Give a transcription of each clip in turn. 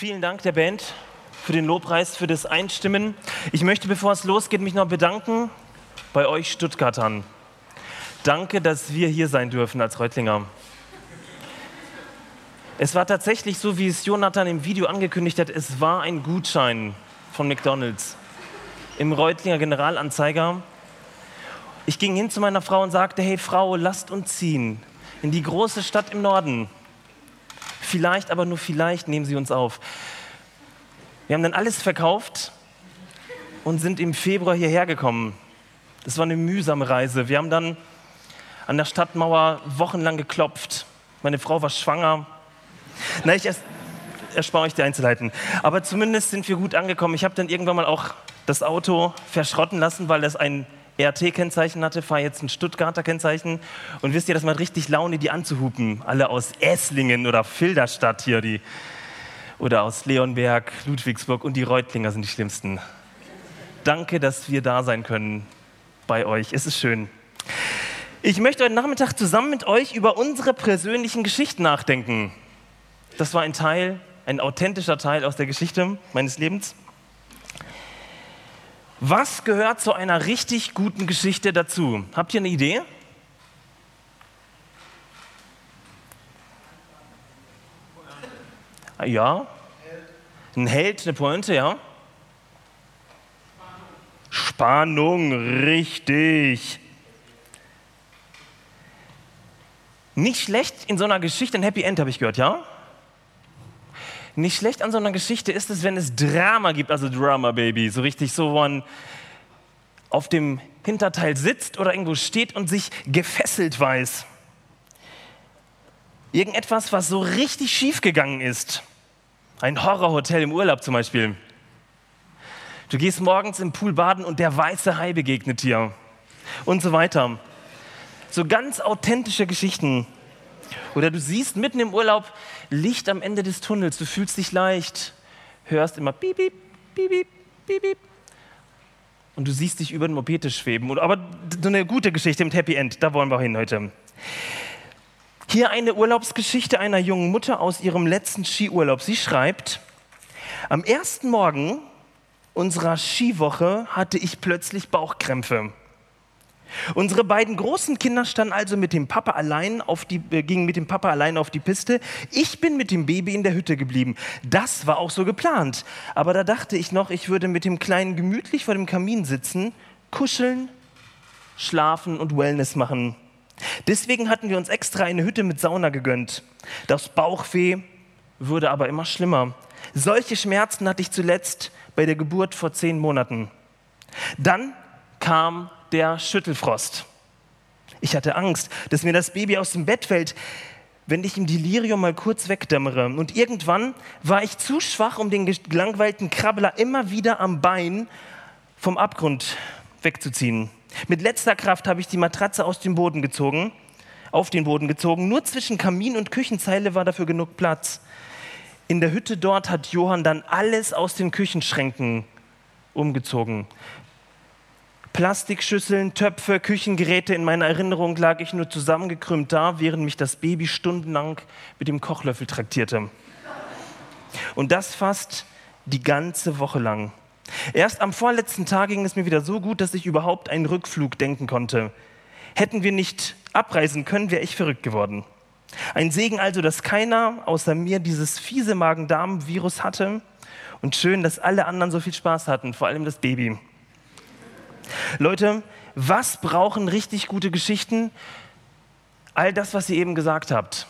Vielen Dank der Band für den Lobpreis, für das Einstimmen. Ich möchte, bevor es losgeht, mich noch bedanken bei euch Stuttgartern. Danke, dass wir hier sein dürfen als Reutlinger. Es war tatsächlich so, wie es Jonathan im Video angekündigt hat, es war ein Gutschein von McDonald's im Reutlinger Generalanzeiger. Ich ging hin zu meiner Frau und sagte, hey Frau, lasst uns ziehen in die große Stadt im Norden. Vielleicht, aber nur vielleicht nehmen Sie uns auf. Wir haben dann alles verkauft und sind im Februar hierher gekommen. Das war eine mühsame Reise. Wir haben dann an der Stadtmauer wochenlang geklopft. Meine Frau war schwanger. Na, ich erspare euch die Einzelheiten. Aber zumindest sind wir gut angekommen. Ich habe dann irgendwann mal auch das Auto verschrotten lassen, weil es ein RT-Kennzeichen hatte, fahre jetzt ein Stuttgarter Kennzeichen. Und wisst ihr, das macht richtig Laune, die anzuhupen. Alle aus Esslingen oder Filderstadt hier, die, oder aus Leonberg, Ludwigsburg und die Reutlinger sind die schlimmsten. Danke, dass wir da sein können bei euch. Es ist schön. Ich möchte heute Nachmittag zusammen mit euch über unsere persönlichen Geschichten nachdenken. Das war ein Teil, ein authentischer Teil aus der Geschichte meines Lebens. Was gehört zu einer richtig guten Geschichte dazu? Habt ihr eine Idee? Ja. Ein Held, eine Pointe, ja. Spannung, richtig. Nicht schlecht in so einer Geschichte ein Happy End, habe ich gehört, ja? Nicht schlecht an so einer Geschichte ist es, wenn es Drama gibt, also Drama Baby, so richtig so, wo man auf dem Hinterteil sitzt oder irgendwo steht und sich gefesselt weiß. Irgendetwas, was so richtig schief gegangen ist. Ein Horrorhotel im Urlaub zum Beispiel. Du gehst morgens im Pool baden und der weiße Hai begegnet dir. Und so weiter. So ganz authentische Geschichten. Oder du siehst mitten im Urlaub Licht am Ende des Tunnels, du fühlst dich leicht, hörst immer piep, piep, piep, piep, piep. Und du siehst dich über den Mopete schweben. Aber so eine gute Geschichte mit Happy End, da wollen wir hin heute. Hier eine Urlaubsgeschichte einer jungen Mutter aus ihrem letzten Skiurlaub. Sie schreibt, am ersten Morgen unserer Skiwoche hatte ich plötzlich Bauchkrämpfe. Unsere beiden großen Kinder standen also mit dem Papa allein auf die, äh, gingen mit dem Papa allein auf die Piste. Ich bin mit dem Baby in der Hütte geblieben. Das war auch so geplant. Aber da dachte ich noch, ich würde mit dem Kleinen gemütlich vor dem Kamin sitzen, kuscheln, schlafen und Wellness machen. Deswegen hatten wir uns extra eine Hütte mit Sauna gegönnt. Das Bauchweh wurde aber immer schlimmer. Solche Schmerzen hatte ich zuletzt bei der Geburt vor zehn Monaten. Dann kam der Schüttelfrost. Ich hatte Angst, dass mir das Baby aus dem Bett fällt, wenn ich im Delirium mal kurz wegdämmere. Und irgendwann war ich zu schwach, um den gelangweilten Krabbler immer wieder am Bein vom Abgrund wegzuziehen. Mit letzter Kraft habe ich die Matratze aus dem Boden gezogen, auf den Boden gezogen. Nur zwischen Kamin und Küchenzeile war dafür genug Platz. In der Hütte dort hat Johann dann alles aus den Küchenschränken umgezogen. Plastikschüsseln, Töpfe, Küchengeräte. In meiner Erinnerung lag ich nur zusammengekrümmt da, während mich das Baby stundenlang mit dem Kochlöffel traktierte. Und das fast die ganze Woche lang. Erst am vorletzten Tag ging es mir wieder so gut, dass ich überhaupt einen Rückflug denken konnte. Hätten wir nicht abreisen können, wäre ich verrückt geworden. Ein Segen also, dass keiner außer mir dieses fiese Magen-Darm-Virus hatte und schön, dass alle anderen so viel Spaß hatten, vor allem das Baby. Leute, was brauchen richtig gute Geschichten? All das, was ihr eben gesagt habt,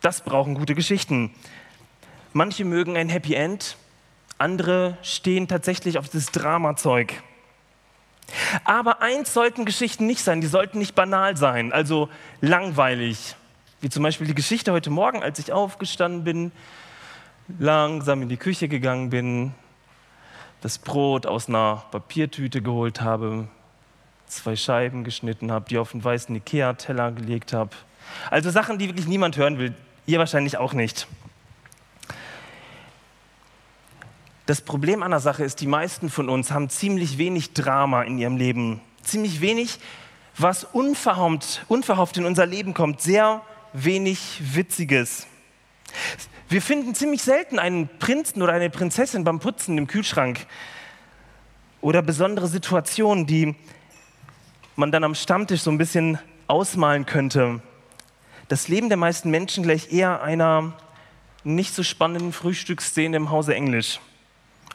das brauchen gute Geschichten. Manche mögen ein Happy End, andere stehen tatsächlich auf das Dramazeug. Aber eins sollten Geschichten nicht sein, die sollten nicht banal sein, also langweilig. Wie zum Beispiel die Geschichte heute Morgen, als ich aufgestanden bin, langsam in die Küche gegangen bin, das Brot aus einer Papiertüte geholt habe, zwei Scheiben geschnitten habe, die auf einen weißen Ikea-Teller gelegt habe. Also Sachen, die wirklich niemand hören will. Ihr wahrscheinlich auch nicht. Das Problem an der Sache ist, die meisten von uns haben ziemlich wenig Drama in ihrem Leben. Ziemlich wenig, was unverhofft, unverhofft in unser Leben kommt. Sehr wenig Witziges. Wir finden ziemlich selten einen Prinzen oder eine Prinzessin beim Putzen im Kühlschrank oder besondere Situationen, die man dann am Stammtisch so ein bisschen ausmalen könnte. Das Leben der meisten Menschen gleich eher einer nicht so spannenden Frühstücksszene im Hause Englisch.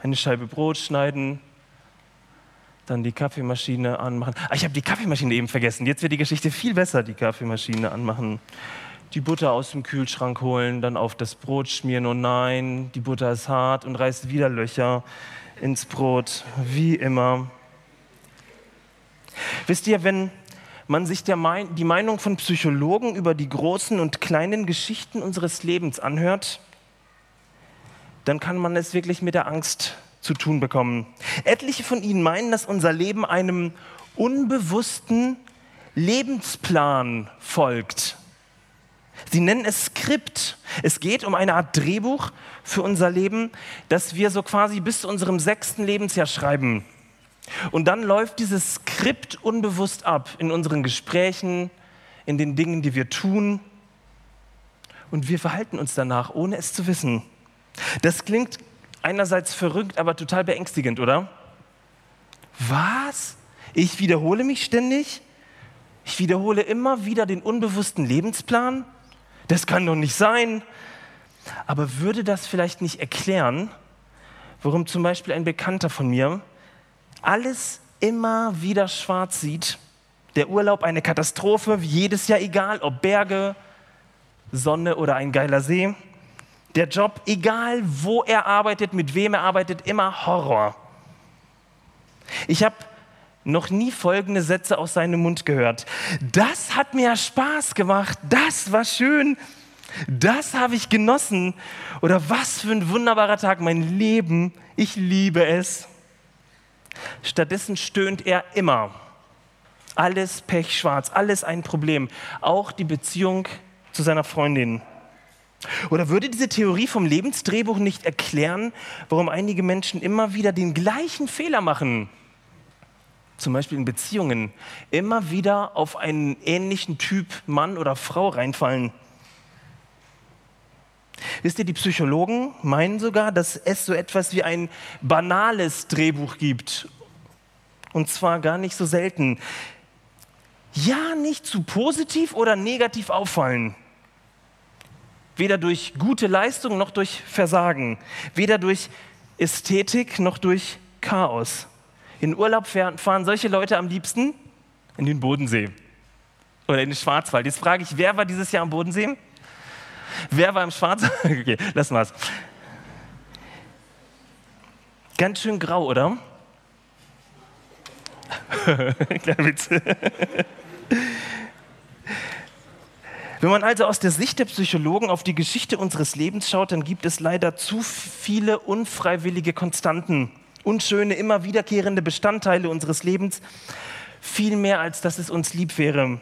Eine Scheibe Brot schneiden, dann die Kaffeemaschine anmachen. Ah, ich habe die Kaffeemaschine eben vergessen. Jetzt wird die Geschichte viel besser, die Kaffeemaschine anmachen. Die Butter aus dem Kühlschrank holen, dann auf das Brot schmieren. Oh nein, die Butter ist hart und reißt wieder Löcher ins Brot, wie immer. Wisst ihr, wenn man sich Mein die Meinung von Psychologen über die großen und kleinen Geschichten unseres Lebens anhört, dann kann man es wirklich mit der Angst zu tun bekommen. Etliche von ihnen meinen, dass unser Leben einem unbewussten Lebensplan folgt. Sie nennen es Skript. Es geht um eine Art Drehbuch für unser Leben, das wir so quasi bis zu unserem sechsten Lebensjahr schreiben. Und dann läuft dieses Skript unbewusst ab in unseren Gesprächen, in den Dingen, die wir tun. Und wir verhalten uns danach, ohne es zu wissen. Das klingt einerseits verrückt, aber total beängstigend, oder? Was? Ich wiederhole mich ständig? Ich wiederhole immer wieder den unbewussten Lebensplan? Das kann doch nicht sein. Aber würde das vielleicht nicht erklären, warum zum Beispiel ein Bekannter von mir alles immer wieder schwarz sieht? Der Urlaub eine Katastrophe, jedes Jahr, egal ob Berge, Sonne oder ein geiler See. Der Job, egal wo er arbeitet, mit wem er arbeitet, immer Horror. Ich habe noch nie folgende Sätze aus seinem Mund gehört. Das hat mir Spaß gemacht, das war schön, das habe ich genossen. Oder was für ein wunderbarer Tag, mein Leben, ich liebe es. Stattdessen stöhnt er immer. Alles pechschwarz, alles ein Problem, auch die Beziehung zu seiner Freundin. Oder würde diese Theorie vom Lebensdrehbuch nicht erklären, warum einige Menschen immer wieder den gleichen Fehler machen? Zum Beispiel in Beziehungen immer wieder auf einen ähnlichen Typ Mann oder Frau reinfallen. Wisst ihr, die Psychologen meinen sogar, dass es so etwas wie ein banales Drehbuch gibt. Und zwar gar nicht so selten. Ja, nicht zu positiv oder negativ auffallen. Weder durch gute Leistung noch durch Versagen. Weder durch Ästhetik noch durch Chaos. In Urlaub fahren solche Leute am liebsten in den Bodensee oder in den Schwarzwald. Jetzt frage ich, wer war dieses Jahr am Bodensee? Wer war im Schwarzwald? Okay, lassen wir es. Ganz schön grau, oder? Kleiner Witz. Wenn man also aus der Sicht der Psychologen auf die Geschichte unseres Lebens schaut, dann gibt es leider zu viele unfreiwillige Konstanten, unschöne, immer wiederkehrende Bestandteile unseres Lebens, viel mehr als dass es uns lieb wäre.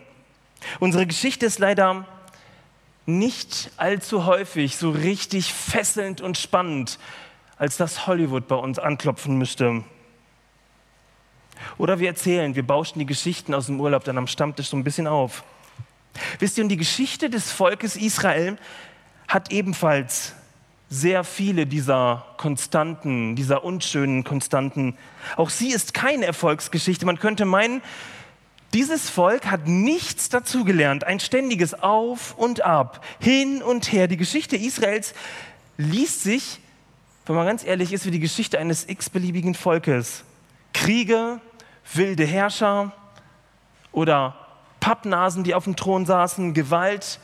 Unsere Geschichte ist leider nicht allzu häufig so richtig fesselnd und spannend, als dass Hollywood bei uns anklopfen müsste. Oder wir erzählen, wir bauschen die Geschichten aus dem Urlaub dann am Stammtisch so ein bisschen auf. Wisst ihr, und die Geschichte des Volkes Israel hat ebenfalls sehr viele dieser Konstanten, dieser unschönen Konstanten. Auch sie ist keine Erfolgsgeschichte. Man könnte meinen, dieses Volk hat nichts dazugelernt, ein ständiges Auf und Ab, hin und her. Die Geschichte Israels liest sich, wenn man ganz ehrlich ist, wie die Geschichte eines x-beliebigen Volkes. Kriege, wilde Herrscher oder Pappnasen, die auf dem Thron saßen, Gewalt,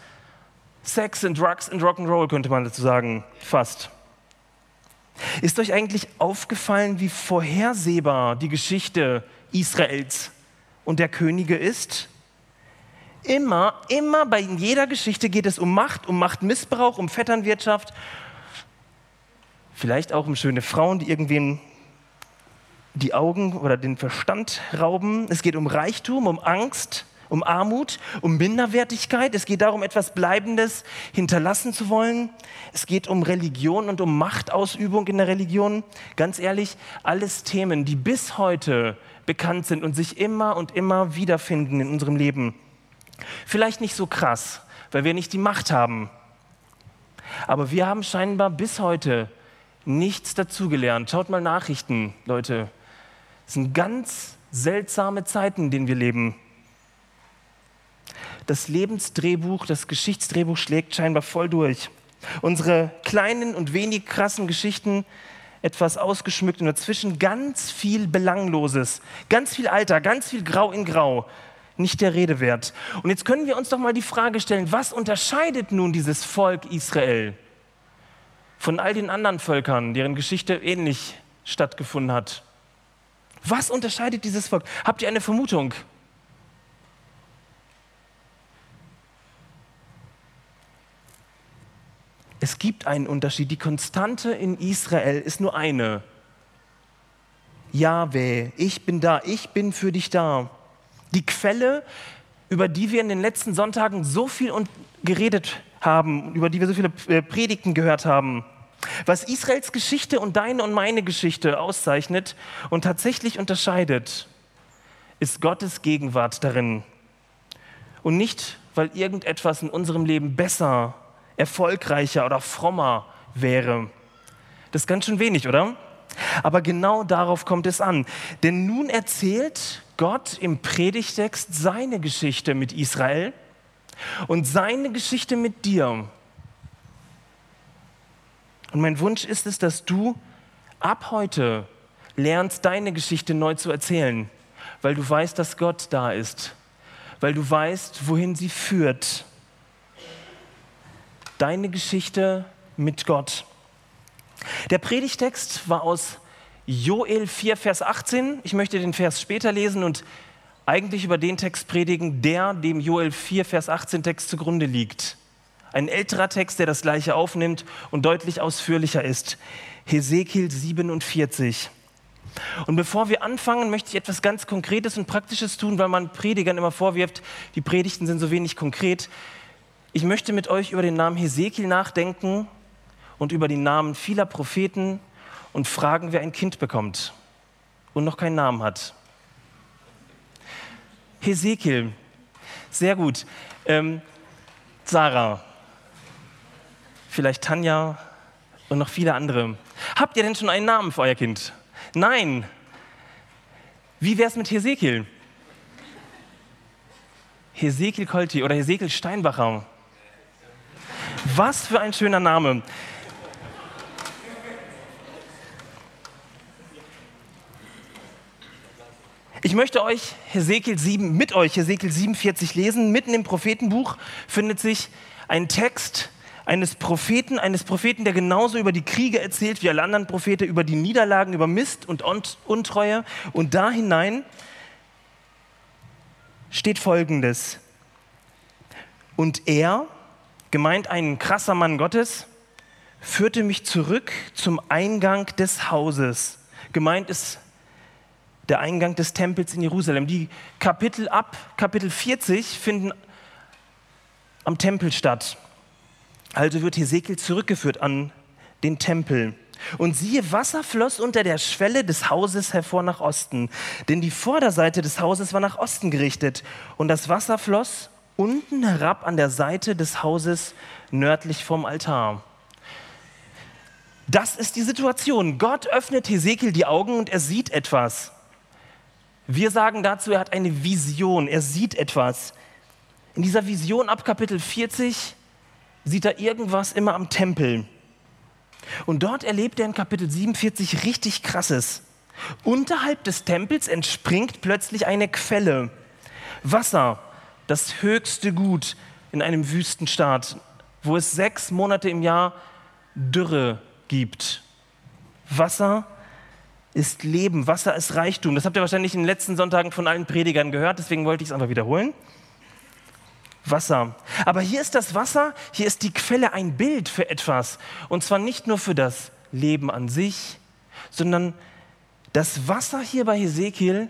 Sex and Drugs and Rock'n'Roll könnte man dazu sagen, fast. Ist euch eigentlich aufgefallen, wie vorhersehbar die Geschichte Israels und der Könige ist? Immer, immer bei jeder Geschichte geht es um Macht, um Machtmissbrauch, um Vetternwirtschaft, vielleicht auch um schöne Frauen, die irgendwen die Augen oder den Verstand rauben. Es geht um Reichtum, um Angst, um Armut, um Minderwertigkeit. Es geht darum, etwas Bleibendes hinterlassen zu wollen. Es geht um Religion und um Machtausübung in der Religion. Ganz ehrlich, alles Themen, die bis heute bekannt sind und sich immer und immer wiederfinden in unserem Leben. Vielleicht nicht so krass, weil wir nicht die Macht haben. Aber wir haben scheinbar bis heute nichts dazugelernt. Schaut mal Nachrichten, Leute. Es sind ganz seltsame Zeiten, in denen wir leben. Das Lebensdrehbuch, das Geschichtsdrehbuch schlägt scheinbar voll durch. Unsere kleinen und wenig krassen Geschichten etwas ausgeschmückt und dazwischen ganz viel Belangloses, ganz viel Alter, ganz viel Grau in Grau, nicht der Rede wert. Und jetzt können wir uns doch mal die Frage stellen, was unterscheidet nun dieses Volk Israel von all den anderen Völkern, deren Geschichte ähnlich stattgefunden hat? Was unterscheidet dieses Volk? Habt ihr eine Vermutung? Es gibt einen Unterschied. Die Konstante in Israel ist nur eine. Jahwe, ich bin da, ich bin für dich da. Die Quelle, über die wir in den letzten Sonntagen so viel geredet haben, über die wir so viele äh, Predigten gehört haben. Was Israels Geschichte und deine und meine Geschichte auszeichnet und tatsächlich unterscheidet, ist Gottes Gegenwart darin. Und nicht, weil irgendetwas in unserem Leben besser, erfolgreicher oder frommer wäre. Das ist ganz schön wenig, oder? Aber genau darauf kommt es an. Denn nun erzählt Gott im Predigtext seine Geschichte mit Israel und seine Geschichte mit dir. Und mein Wunsch ist es, dass du ab heute lernst, deine Geschichte neu zu erzählen, weil du weißt, dass Gott da ist, weil du weißt, wohin sie führt. Deine Geschichte mit Gott. Der Predigtext war aus Joel 4, Vers 18. Ich möchte den Vers später lesen und eigentlich über den Text predigen, der dem Joel 4, Vers 18 Text zugrunde liegt. Ein älterer Text, der das gleiche aufnimmt und deutlich ausführlicher ist. Hesekiel 47. Und bevor wir anfangen, möchte ich etwas ganz Konkretes und Praktisches tun, weil man Predigern immer vorwirft, die Predigten sind so wenig konkret. Ich möchte mit euch über den Namen Hesekiel nachdenken und über die Namen vieler Propheten und fragen, wer ein Kind bekommt und noch keinen Namen hat. Hesekiel, sehr gut. Ähm, Sarah, vielleicht Tanja und noch viele andere. Habt ihr denn schon einen Namen für euer Kind? Nein. Wie wäre es mit Hesekiel? Hesekiel Kolti oder Hesekiel Steinbacher. Was für ein schöner Name. Ich möchte euch Hesekiel 7 mit euch Hesekiel 47 lesen. Mitten im Prophetenbuch findet sich ein Text eines Propheten, eines Propheten, der genauso über die Kriege erzählt wie alle anderen Propheten, über die Niederlagen, über Mist und Untreue. Und da hinein steht Folgendes. Und er, gemeint ein krasser Mann Gottes, führte mich zurück zum Eingang des Hauses. Gemeint ist der Eingang des Tempels in Jerusalem. Die Kapitel ab Kapitel 40 finden am Tempel statt. Also wird Hesekiel zurückgeführt an den Tempel. Und siehe, Wasser floss unter der Schwelle des Hauses hervor nach Osten, denn die Vorderseite des Hauses war nach Osten gerichtet und das Wasser floss unten herab an der Seite des Hauses nördlich vom Altar. Das ist die Situation. Gott öffnet Hesekiel die Augen und er sieht etwas. Wir sagen dazu, er hat eine Vision, er sieht etwas. In dieser Vision ab Kapitel 40 sieht er irgendwas immer am Tempel. Und dort erlebt er in Kapitel 47 richtig krasses. Unterhalb des Tempels entspringt plötzlich eine Quelle. Wasser, das höchste Gut in einem Wüstenstaat, wo es sechs Monate im Jahr Dürre gibt. Wasser, ist Leben, Wasser ist Reichtum. Das habt ihr wahrscheinlich in den letzten Sonntagen von allen Predigern gehört, deswegen wollte ich es einfach wiederholen. Wasser. Aber hier ist das Wasser, hier ist die Quelle ein Bild für etwas. Und zwar nicht nur für das Leben an sich, sondern das Wasser hier bei Hesekiel,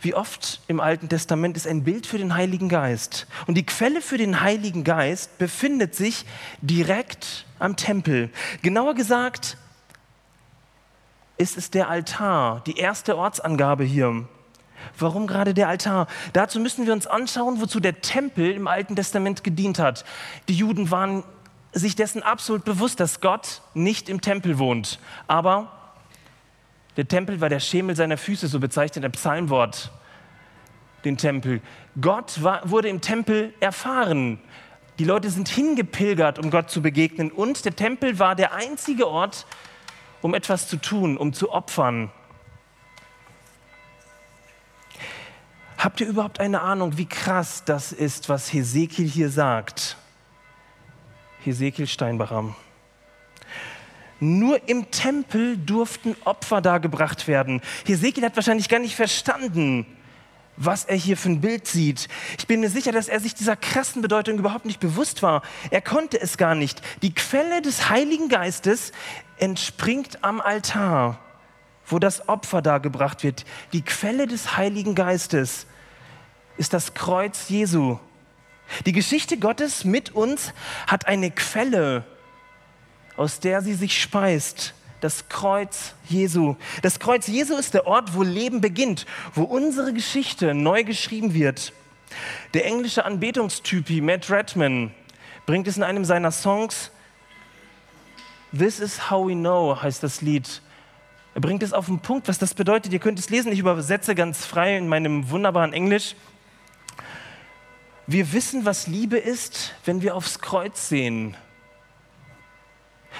wie oft im Alten Testament, ist ein Bild für den Heiligen Geist. Und die Quelle für den Heiligen Geist befindet sich direkt am Tempel. Genauer gesagt ist es der Altar, die erste Ortsangabe hier. Warum gerade der Altar? Dazu müssen wir uns anschauen, wozu der Tempel im Alten Testament gedient hat. Die Juden waren sich dessen absolut bewusst, dass Gott nicht im Tempel wohnt. Aber der Tempel war der Schemel seiner Füße, so bezeichnet ein Psalmwort den Tempel. Gott war, wurde im Tempel erfahren. Die Leute sind hingepilgert, um Gott zu begegnen. Und der Tempel war der einzige Ort, um etwas zu tun, um zu opfern. Habt ihr überhaupt eine Ahnung, wie krass das ist, was Hesekiel hier sagt? Hesekiel Steinbacher. Nur im Tempel durften Opfer dargebracht werden. Hesekiel hat wahrscheinlich gar nicht verstanden, was er hier für ein Bild sieht. Ich bin mir sicher, dass er sich dieser krassen Bedeutung überhaupt nicht bewusst war. Er konnte es gar nicht. Die Quelle des Heiligen Geistes entspringt am Altar, wo das Opfer dargebracht wird. Die Quelle des Heiligen Geistes ist das Kreuz Jesu. Die Geschichte Gottes mit uns hat eine Quelle, aus der sie sich speist. Das Kreuz Jesu. Das Kreuz Jesu ist der Ort, wo Leben beginnt, wo unsere Geschichte neu geschrieben wird. Der englische Anbetungstypi Matt Redman bringt es in einem seiner Songs. This is how we know heißt das Lied. Er bringt es auf den Punkt, was das bedeutet. Ihr könnt es lesen, ich übersetze ganz frei in meinem wunderbaren Englisch. Wir wissen, was Liebe ist, wenn wir aufs Kreuz sehen.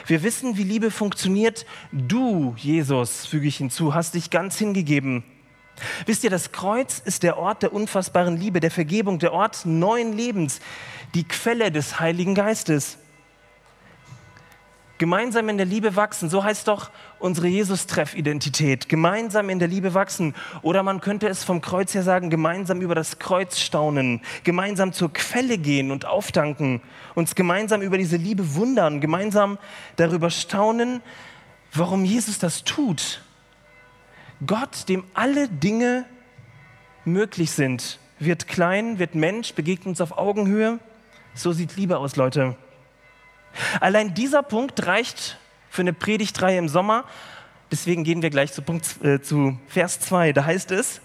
Wir wissen, wie Liebe funktioniert. Du, Jesus, füge ich hinzu, hast dich ganz hingegeben. Wisst ihr, das Kreuz ist der Ort der unfassbaren Liebe, der Vergebung, der Ort neuen Lebens, die Quelle des Heiligen Geistes. Gemeinsam in der Liebe wachsen, so heißt doch unsere Jesus-Treff-Identität. Gemeinsam in der Liebe wachsen. Oder man könnte es vom Kreuz her sagen, gemeinsam über das Kreuz staunen, gemeinsam zur Quelle gehen und aufdanken, uns gemeinsam über diese Liebe wundern, gemeinsam darüber staunen, warum Jesus das tut. Gott, dem alle Dinge möglich sind, wird klein, wird Mensch, begegnet uns auf Augenhöhe. So sieht Liebe aus, Leute. Allein dieser Punkt reicht für eine Predigtreihe im Sommer. Deswegen gehen wir gleich zu, Punkt, äh, zu Vers 2. Da heißt es,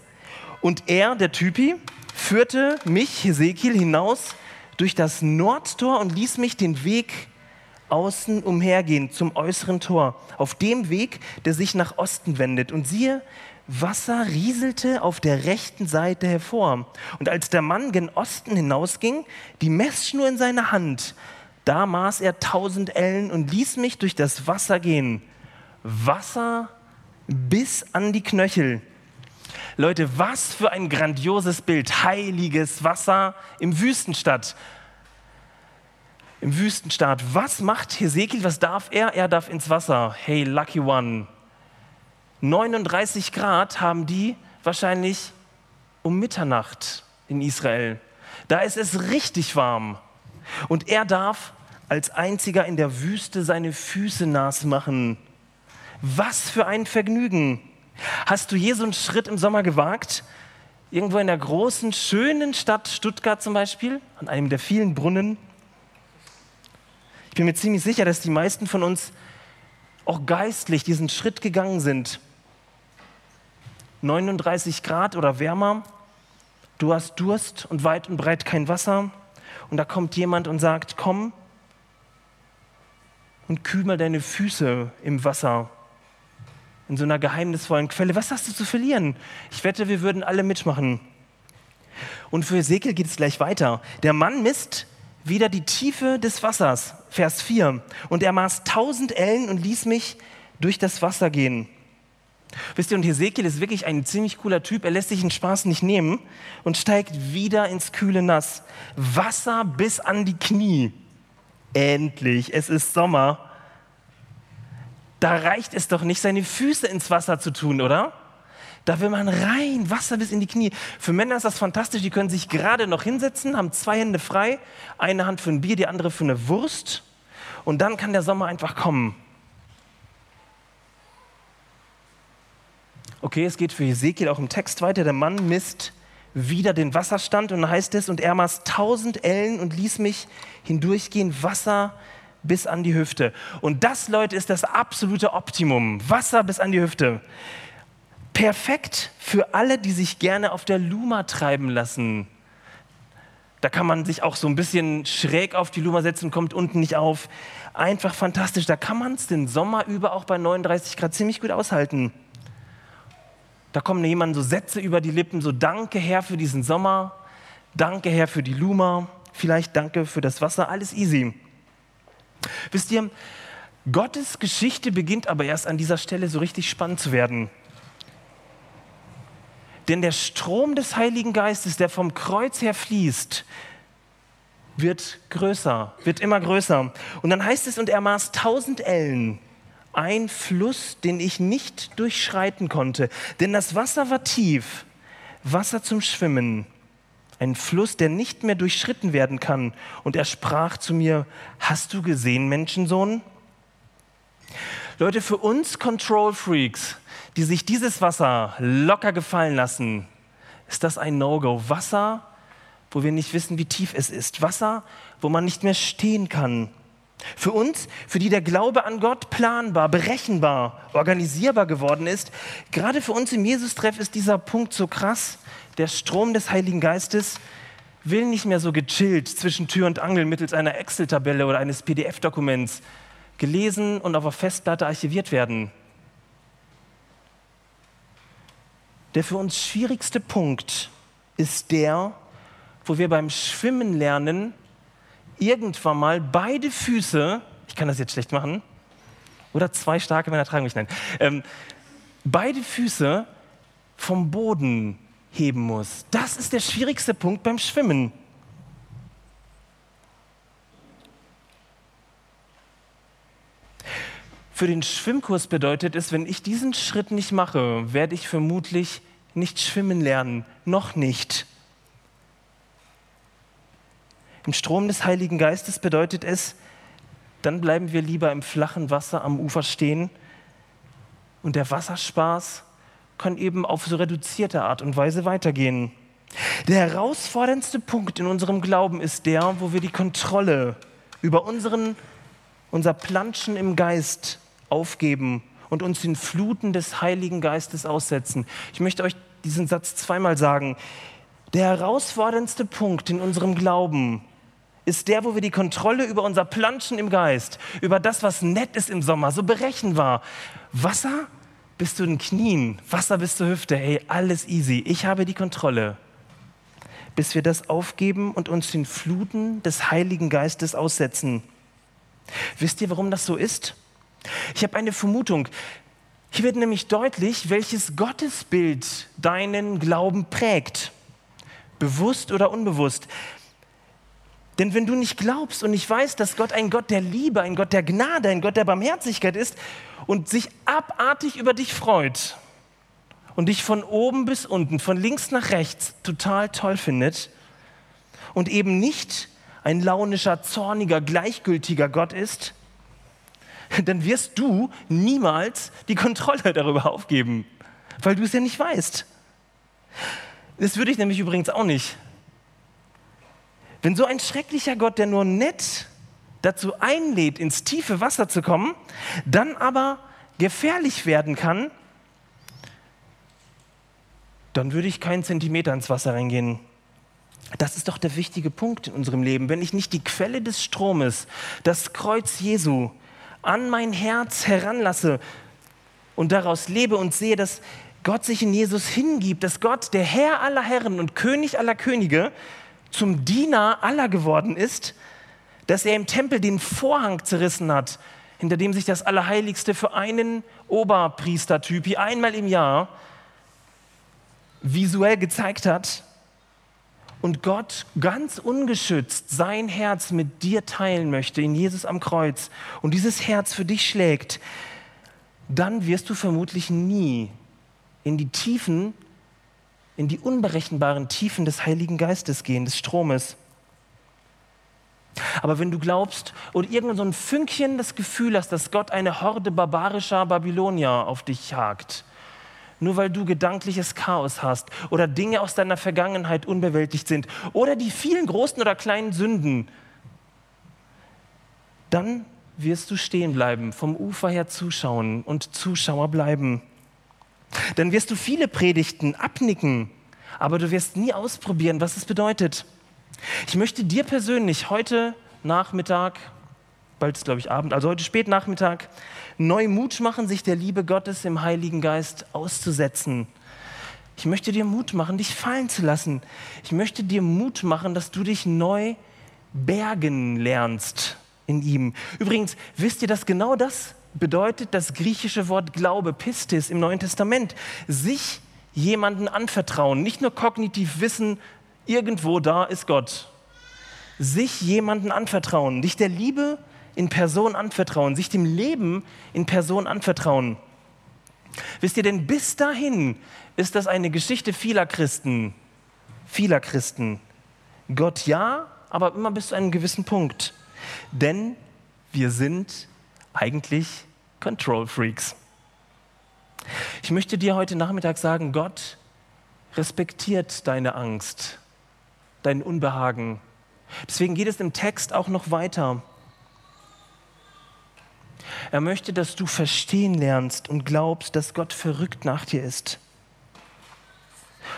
und er, der Typi, führte mich, Hesekiel, hinaus durch das Nordtor und ließ mich den Weg außen umhergehen zum äußeren Tor, auf dem Weg, der sich nach Osten wendet. Und siehe, Wasser rieselte auf der rechten Seite hervor. Und als der Mann gen Osten hinausging, die Messschnur in seiner Hand, da maß er tausend Ellen und ließ mich durch das Wasser gehen. Wasser bis an die Knöchel. Leute, was für ein grandioses Bild. Heiliges Wasser im Wüstenstadt. Im Wüstenstaat. Was macht Hesekiel? Was darf er? Er darf ins Wasser. Hey, lucky one. 39 Grad haben die wahrscheinlich um Mitternacht in Israel. Da ist es richtig warm. Und er darf als einziger in der Wüste seine Füße nass machen. Was für ein Vergnügen. Hast du je so einen Schritt im Sommer gewagt? Irgendwo in der großen, schönen Stadt Stuttgart zum Beispiel, an einem der vielen Brunnen? Ich bin mir ziemlich sicher, dass die meisten von uns auch geistlich diesen Schritt gegangen sind. 39 Grad oder wärmer, du hast Durst und weit und breit kein Wasser und da kommt jemand und sagt, komm und kühl mal deine Füße im Wasser, in so einer geheimnisvollen Quelle. Was hast du zu verlieren? Ich wette, wir würden alle mitmachen. Und für Ezekiel geht es gleich weiter. Der Mann misst wieder die Tiefe des Wassers, Vers 4. Und er maß tausend Ellen und ließ mich durch das Wasser gehen. Wisst ihr, und Hesekiel ist wirklich ein ziemlich cooler Typ. Er lässt sich den Spaß nicht nehmen und steigt wieder ins kühle Nass. Wasser bis an die Knie. Endlich, es ist Sommer. Da reicht es doch nicht, seine Füße ins Wasser zu tun, oder? Da will man rein, Wasser bis in die Knie. Für Männer ist das fantastisch, die können sich gerade noch hinsetzen, haben zwei Hände frei, eine Hand für ein Bier, die andere für eine Wurst. Und dann kann der Sommer einfach kommen. Okay, es geht für Ezekiel auch im Text weiter. Der Mann misst wieder den Wasserstand und dann heißt es, und er maß tausend Ellen und ließ mich hindurchgehen, Wasser bis an die Hüfte. Und das, Leute, ist das absolute Optimum. Wasser bis an die Hüfte. Perfekt für alle, die sich gerne auf der Luma treiben lassen. Da kann man sich auch so ein bisschen schräg auf die Luma setzen und kommt unten nicht auf. Einfach fantastisch. Da kann man es den Sommer über auch bei 39 Grad ziemlich gut aushalten. Da kommen jemand so Sätze über die Lippen, so Danke Herr für diesen Sommer, Danke Herr für die Luma, vielleicht Danke für das Wasser, alles easy. Wisst ihr, Gottes Geschichte beginnt aber erst an dieser Stelle so richtig spannend zu werden. Denn der Strom des Heiligen Geistes, der vom Kreuz her fließt, wird größer, wird immer größer. Und dann heißt es, und er maß tausend Ellen, ein Fluss, den ich nicht durchschreiten konnte. Denn das Wasser war tief, Wasser zum Schwimmen, ein Fluss, der nicht mehr durchschritten werden kann. Und er sprach zu mir, hast du gesehen, Menschensohn? Leute, für uns Control Freaks, die sich dieses Wasser locker gefallen lassen, ist das ein No-Go. Wasser, wo wir nicht wissen, wie tief es ist. Wasser, wo man nicht mehr stehen kann. Für uns, für die der Glaube an Gott planbar, berechenbar, organisierbar geworden ist, gerade für uns im Jesus-Treff ist dieser Punkt so krass. Der Strom des Heiligen Geistes will nicht mehr so gechillt zwischen Tür und Angel mittels einer Excel-Tabelle oder eines PDF-Dokuments gelesen und auf der Festplatte archiviert werden. Der für uns schwierigste Punkt ist der, wo wir beim Schwimmen lernen, irgendwann mal beide Füße, ich kann das jetzt schlecht machen, oder zwei starke Männer tragen mich, nein, ähm, beide Füße vom Boden heben muss. Das ist der schwierigste Punkt beim Schwimmen. Für den Schwimmkurs bedeutet es, wenn ich diesen Schritt nicht mache, werde ich vermutlich nicht schwimmen lernen. Noch nicht. Im Strom des Heiligen Geistes bedeutet es, dann bleiben wir lieber im flachen Wasser am Ufer stehen und der Wasserspaß kann eben auf so reduzierte Art und Weise weitergehen. Der herausforderndste Punkt in unserem Glauben ist der, wo wir die Kontrolle über unseren, unser Planschen im Geist aufgeben und uns den Fluten des Heiligen Geistes aussetzen. Ich möchte euch diesen Satz zweimal sagen. Der herausforderndste Punkt in unserem Glauben ist der, wo wir die Kontrolle über unser Planschen im Geist, über das, was nett ist im Sommer, so berechenbar. Wasser bis zu den Knien, Wasser bis zur Hüfte, hey, alles easy. Ich habe die Kontrolle. Bis wir das aufgeben und uns den Fluten des Heiligen Geistes aussetzen. Wisst ihr, warum das so ist? Ich habe eine Vermutung. Hier wird nämlich deutlich, welches Gottesbild deinen Glauben prägt. Bewusst oder unbewusst. Denn wenn du nicht glaubst und nicht weißt, dass Gott ein Gott der Liebe, ein Gott der Gnade, ein Gott der Barmherzigkeit ist und sich abartig über dich freut und dich von oben bis unten, von links nach rechts total toll findet und eben nicht ein launischer, zorniger, gleichgültiger Gott ist, dann wirst du niemals die Kontrolle darüber aufgeben, weil du es ja nicht weißt. Das würde ich nämlich übrigens auch nicht. Wenn so ein schrecklicher Gott, der nur nett dazu einlädt, ins tiefe Wasser zu kommen, dann aber gefährlich werden kann, dann würde ich keinen Zentimeter ins Wasser reingehen. Das ist doch der wichtige Punkt in unserem Leben. Wenn ich nicht die Quelle des Stromes, das Kreuz Jesu, an mein Herz heranlasse und daraus lebe und sehe, dass Gott sich in Jesus hingibt, dass Gott, der Herr aller Herren und König aller Könige, zum Diener aller geworden ist, dass er im Tempel den Vorhang zerrissen hat, hinter dem sich das Allerheiligste für einen Oberpriestertyp einmal im Jahr visuell gezeigt hat und Gott ganz ungeschützt sein Herz mit dir teilen möchte, in Jesus am Kreuz, und dieses Herz für dich schlägt, dann wirst du vermutlich nie in die Tiefen, in die unberechenbaren Tiefen des Heiligen Geistes gehen, des Stromes. Aber wenn du glaubst oder irgendein so ein Fünkchen das Gefühl hast, dass Gott eine Horde barbarischer Babylonier auf dich jagt, nur weil du gedankliches Chaos hast oder Dinge aus deiner Vergangenheit unbewältigt sind oder die vielen großen oder kleinen Sünden, dann wirst du stehen bleiben, vom Ufer her zuschauen und Zuschauer bleiben. Dann wirst du viele Predigten abnicken, aber du wirst nie ausprobieren, was es bedeutet. Ich möchte dir persönlich heute Nachmittag, bald ist glaube ich Abend, also heute spät Nachmittag, neu Mut machen, sich der Liebe Gottes im Heiligen Geist auszusetzen. Ich möchte dir Mut machen, dich fallen zu lassen. Ich möchte dir Mut machen, dass du dich neu bergen lernst in ihm. Übrigens, wisst ihr, dass genau das bedeutet das griechische Wort Glaube, Pistis im Neuen Testament? Sich jemanden anvertrauen, nicht nur kognitiv wissen, irgendwo da ist Gott. Sich jemanden anvertrauen, dich der Liebe in Person anvertrauen, sich dem Leben in Person anvertrauen. Wisst ihr denn, bis dahin ist das eine Geschichte vieler Christen. Vieler Christen. Gott ja, aber immer bis zu einem gewissen Punkt. Denn wir sind eigentlich Control Freaks. Ich möchte dir heute Nachmittag sagen, Gott respektiert deine Angst, dein Unbehagen. Deswegen geht es im Text auch noch weiter. Er möchte, dass du verstehen lernst und glaubst, dass Gott verrückt nach dir ist.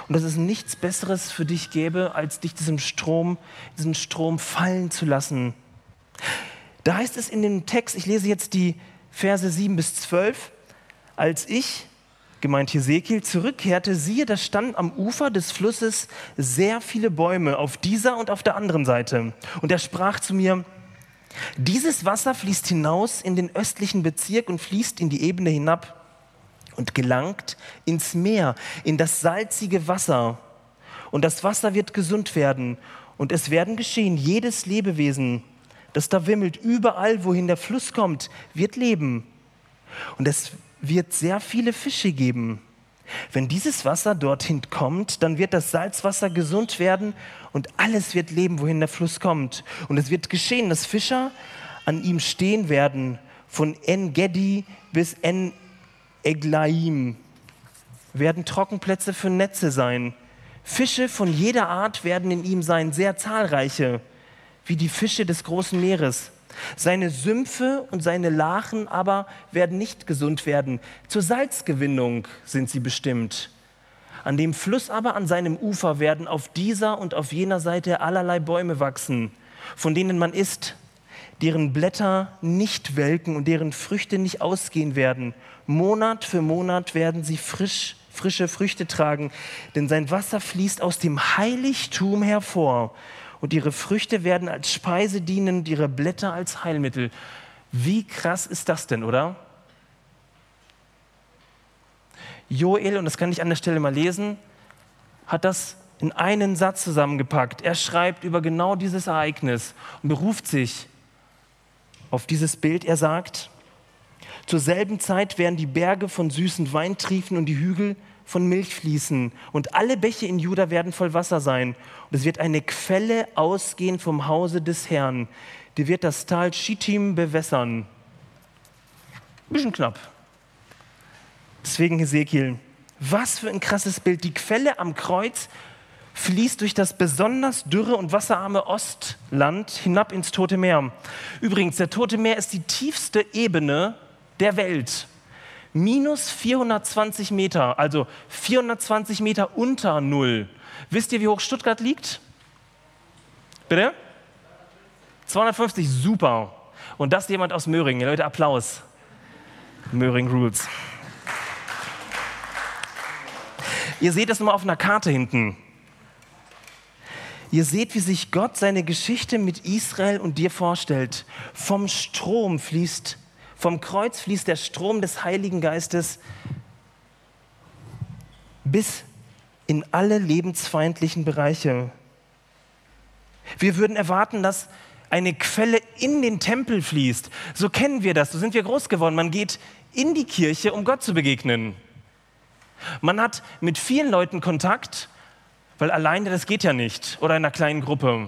Und dass es nichts Besseres für dich gäbe, als dich diesem Strom, diesen Strom fallen zu lassen. Da heißt es in dem Text, ich lese jetzt die Verse 7 bis 12, als ich, gemeint Hesekiel, zurückkehrte, siehe, da standen am Ufer des Flusses sehr viele Bäume auf dieser und auf der anderen Seite. Und er sprach zu mir, dieses Wasser fließt hinaus in den östlichen Bezirk und fließt in die Ebene hinab und gelangt ins Meer, in das salzige Wasser. Und das Wasser wird gesund werden. Und es werden geschehen, jedes Lebewesen, das da wimmelt, überall, wohin der Fluss kommt, wird leben. Und es wird sehr viele Fische geben. Wenn dieses Wasser dorthin kommt, dann wird das Salzwasser gesund werden und alles wird leben, wohin der Fluss kommt. Und es wird geschehen, dass Fischer an ihm stehen werden, von En-Gedi bis En-Eglaim werden Trockenplätze für Netze sein. Fische von jeder Art werden in ihm sein, sehr zahlreiche, wie die Fische des großen Meeres. Seine Sümpfe und seine Lachen aber werden nicht gesund werden. Zur Salzgewinnung sind sie bestimmt. An dem Fluss aber an seinem Ufer werden auf dieser und auf jener Seite allerlei Bäume wachsen, von denen man isst, deren Blätter nicht welken und deren Früchte nicht ausgehen werden. Monat für Monat werden sie frisch, frische Früchte tragen, denn sein Wasser fließt aus dem Heiligtum hervor und ihre Früchte werden als Speise dienen und ihre Blätter als Heilmittel. Wie krass ist das denn, oder? Joel, und das kann ich an der Stelle mal lesen, hat das in einen Satz zusammengepackt. Er schreibt über genau dieses Ereignis und beruft sich auf dieses Bild. Er sagt, zur selben Zeit werden die Berge von süßen Wein triefen und die Hügel von Milch fließen und alle Bäche in Juda werden voll Wasser sein. Und es wird eine Quelle ausgehen vom Hause des Herrn. Die wird das Tal Schittim bewässern. Bisschen knapp. Deswegen Hesekiel. Was für ein krasses Bild. Die Quelle am Kreuz fließt durch das besonders dürre und wasserarme Ostland hinab ins Tote Meer. Übrigens, der Tote Meer ist die tiefste Ebene der Welt minus 420 Meter, also 420 Meter unter Null. Wisst ihr, wie hoch Stuttgart liegt? Bitte? 250, super. Und das jemand aus Möhringen. Leute, Applaus. Möhring Rules. Ihr seht das nochmal auf einer Karte hinten. Ihr seht, wie sich Gott seine Geschichte mit Israel und dir vorstellt. Vom Strom fließt vom Kreuz fließt der Strom des Heiligen Geistes bis in alle lebensfeindlichen Bereiche. Wir würden erwarten, dass eine Quelle in den Tempel fließt. So kennen wir das, so sind wir groß geworden. Man geht in die Kirche, um Gott zu begegnen. Man hat mit vielen Leuten Kontakt, weil alleine das geht ja nicht oder in einer kleinen Gruppe.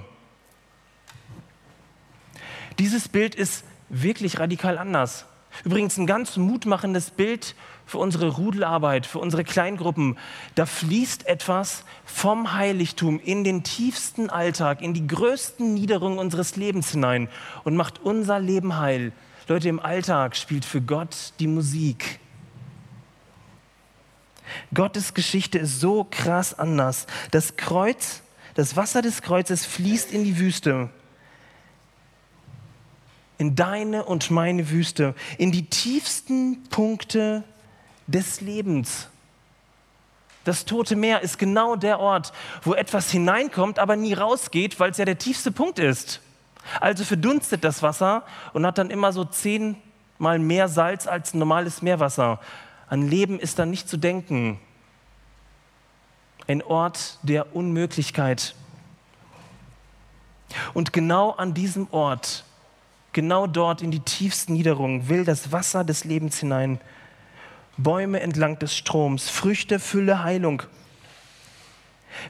Dieses Bild ist wirklich radikal anders. Übrigens ein ganz mutmachendes Bild für unsere Rudelarbeit, für unsere Kleingruppen. Da fließt etwas vom Heiligtum in den tiefsten Alltag, in die größten Niederungen unseres Lebens hinein und macht unser Leben heil. Leute, im Alltag spielt für Gott die Musik. Gottes Geschichte ist so krass anders. Das Kreuz das Wasser des Kreuzes fließt in die Wüste. In deine und meine Wüste, in die tiefsten Punkte des Lebens. Das Tote Meer ist genau der Ort, wo etwas hineinkommt, aber nie rausgeht, weil es ja der tiefste Punkt ist. Also verdunstet das Wasser und hat dann immer so zehnmal mehr Salz als normales Meerwasser. An Leben ist dann nicht zu denken. Ein Ort der Unmöglichkeit. Und genau an diesem Ort, genau dort in die tiefsten Niederungen, will das Wasser des Lebens hinein. Bäume entlang des Stroms, Früchte, Fülle, Heilung.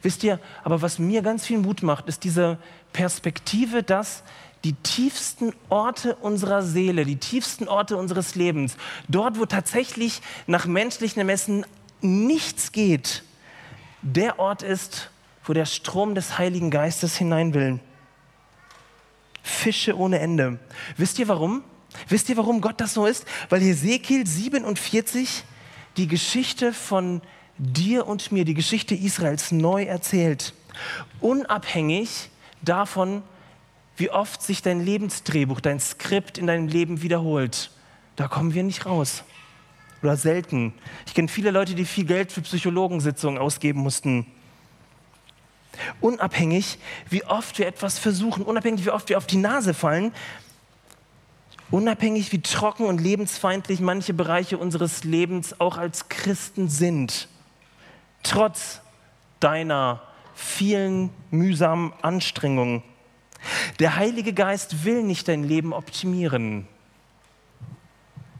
Wisst ihr, aber was mir ganz viel Mut macht, ist diese Perspektive, dass die tiefsten Orte unserer Seele, die tiefsten Orte unseres Lebens, dort, wo tatsächlich nach menschlichen Ermessen nichts geht, der Ort ist, wo der Strom des Heiligen Geistes hinein will. Fische ohne Ende. Wisst ihr warum? Wisst ihr, warum Gott das so ist? Weil Hesekiel 47 die Geschichte von dir und mir, die Geschichte Israels neu erzählt. Unabhängig davon, wie oft sich dein Lebensdrehbuch, dein Skript in deinem Leben wiederholt. Da kommen wir nicht raus. Oder selten. Ich kenne viele Leute, die viel Geld für Psychologensitzungen ausgeben mussten. Unabhängig, wie oft wir etwas versuchen, unabhängig, wie oft wir auf die Nase fallen, unabhängig, wie trocken und lebensfeindlich manche Bereiche unseres Lebens auch als Christen sind, trotz deiner vielen mühsamen Anstrengungen. Der Heilige Geist will nicht dein Leben optimieren.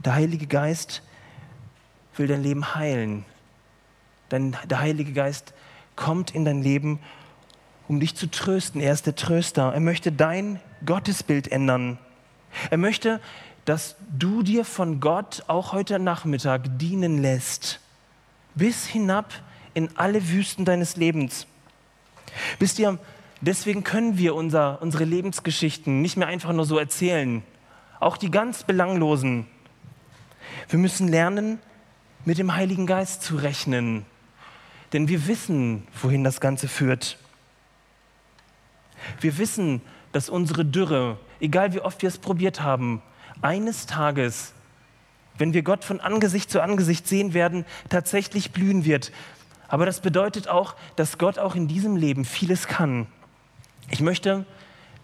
Der Heilige Geist will dein Leben heilen. Denn der Heilige Geist kommt in dein Leben, um dich zu trösten. Er ist der Tröster. Er möchte dein Gottesbild ändern. Er möchte, dass du dir von Gott auch heute Nachmittag dienen lässt, bis hinab in alle Wüsten deines Lebens. Wisst ihr, deswegen können wir unser, unsere Lebensgeschichten nicht mehr einfach nur so erzählen, auch die ganz belanglosen. Wir müssen lernen, mit dem Heiligen Geist zu rechnen, denn wir wissen, wohin das Ganze führt. Wir wissen, dass unsere Dürre, egal wie oft wir es probiert haben, eines Tages, wenn wir Gott von Angesicht zu Angesicht sehen werden, tatsächlich blühen wird. Aber das bedeutet auch, dass Gott auch in diesem Leben vieles kann. Ich möchte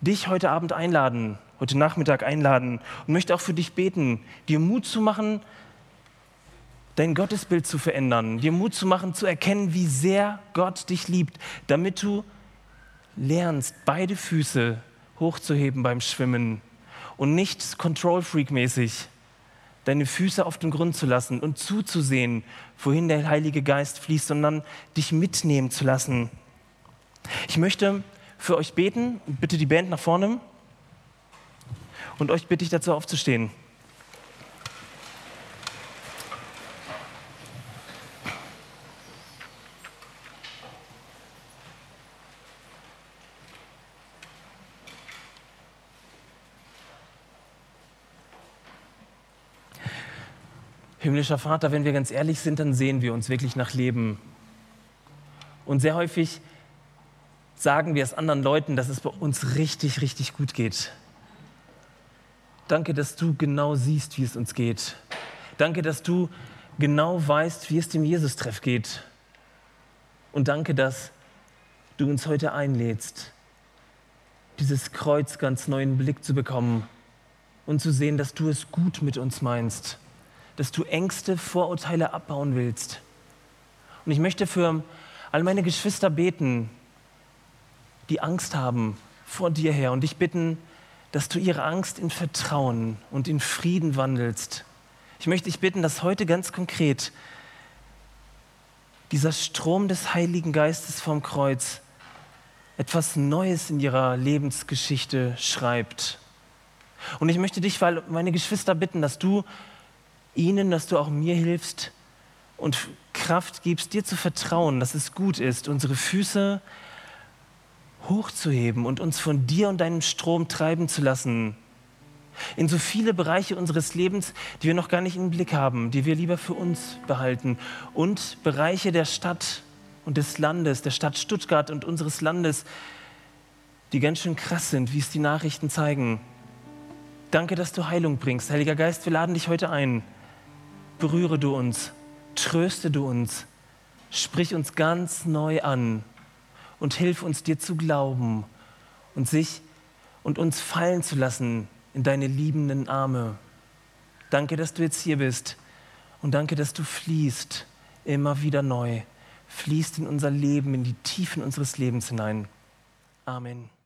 dich heute Abend einladen, heute Nachmittag einladen und möchte auch für dich beten, dir Mut zu machen, dein Gottesbild zu verändern, dir Mut zu machen, zu erkennen, wie sehr Gott dich liebt, damit du lernst, beide Füße hochzuheben beim Schwimmen und nicht Control-Freak-mäßig deine Füße auf den Grund zu lassen und zuzusehen, wohin der Heilige Geist fließt, sondern dich mitnehmen zu lassen. Ich möchte für euch beten, bitte die Band nach vorne und euch bitte ich dazu aufzustehen. Himmlischer Vater, wenn wir ganz ehrlich sind, dann sehen wir uns wirklich nach Leben. Und sehr häufig sagen wir es anderen Leuten, dass es bei uns richtig, richtig gut geht. Danke, dass du genau siehst, wie es uns geht. Danke, dass du genau weißt, wie es dem Jesus-Treff geht. Und danke, dass du uns heute einlädst, dieses Kreuz ganz neuen Blick zu bekommen und zu sehen, dass du es gut mit uns meinst dass du Ängste, Vorurteile abbauen willst. Und ich möchte für all meine Geschwister beten, die Angst haben vor dir her und dich bitten, dass du ihre Angst in Vertrauen und in Frieden wandelst. Ich möchte dich bitten, dass heute ganz konkret dieser Strom des Heiligen Geistes vom Kreuz etwas Neues in ihrer Lebensgeschichte schreibt. Und ich möchte dich, weil meine Geschwister bitten, dass du ihnen, dass du auch mir hilfst und Kraft gibst, dir zu vertrauen, dass es gut ist, unsere Füße hochzuheben und uns von dir und deinem Strom treiben zu lassen. In so viele Bereiche unseres Lebens, die wir noch gar nicht im Blick haben, die wir lieber für uns behalten. Und Bereiche der Stadt, und des Landes, der Stadt Stuttgart und unseres Landes, die ganz schön krass sind, wie es die Nachrichten zeigen. Danke, dass du Heilung bringst. Heiliger Geist, wir laden dich heute ein. Berühre du uns, tröste du uns, sprich uns ganz neu an und hilf uns dir zu glauben und sich und uns fallen zu lassen in deine liebenden Arme. Danke, dass du jetzt hier bist und danke, dass du fließt immer wieder neu, fließt in unser Leben, in die Tiefen unseres Lebens hinein. Amen.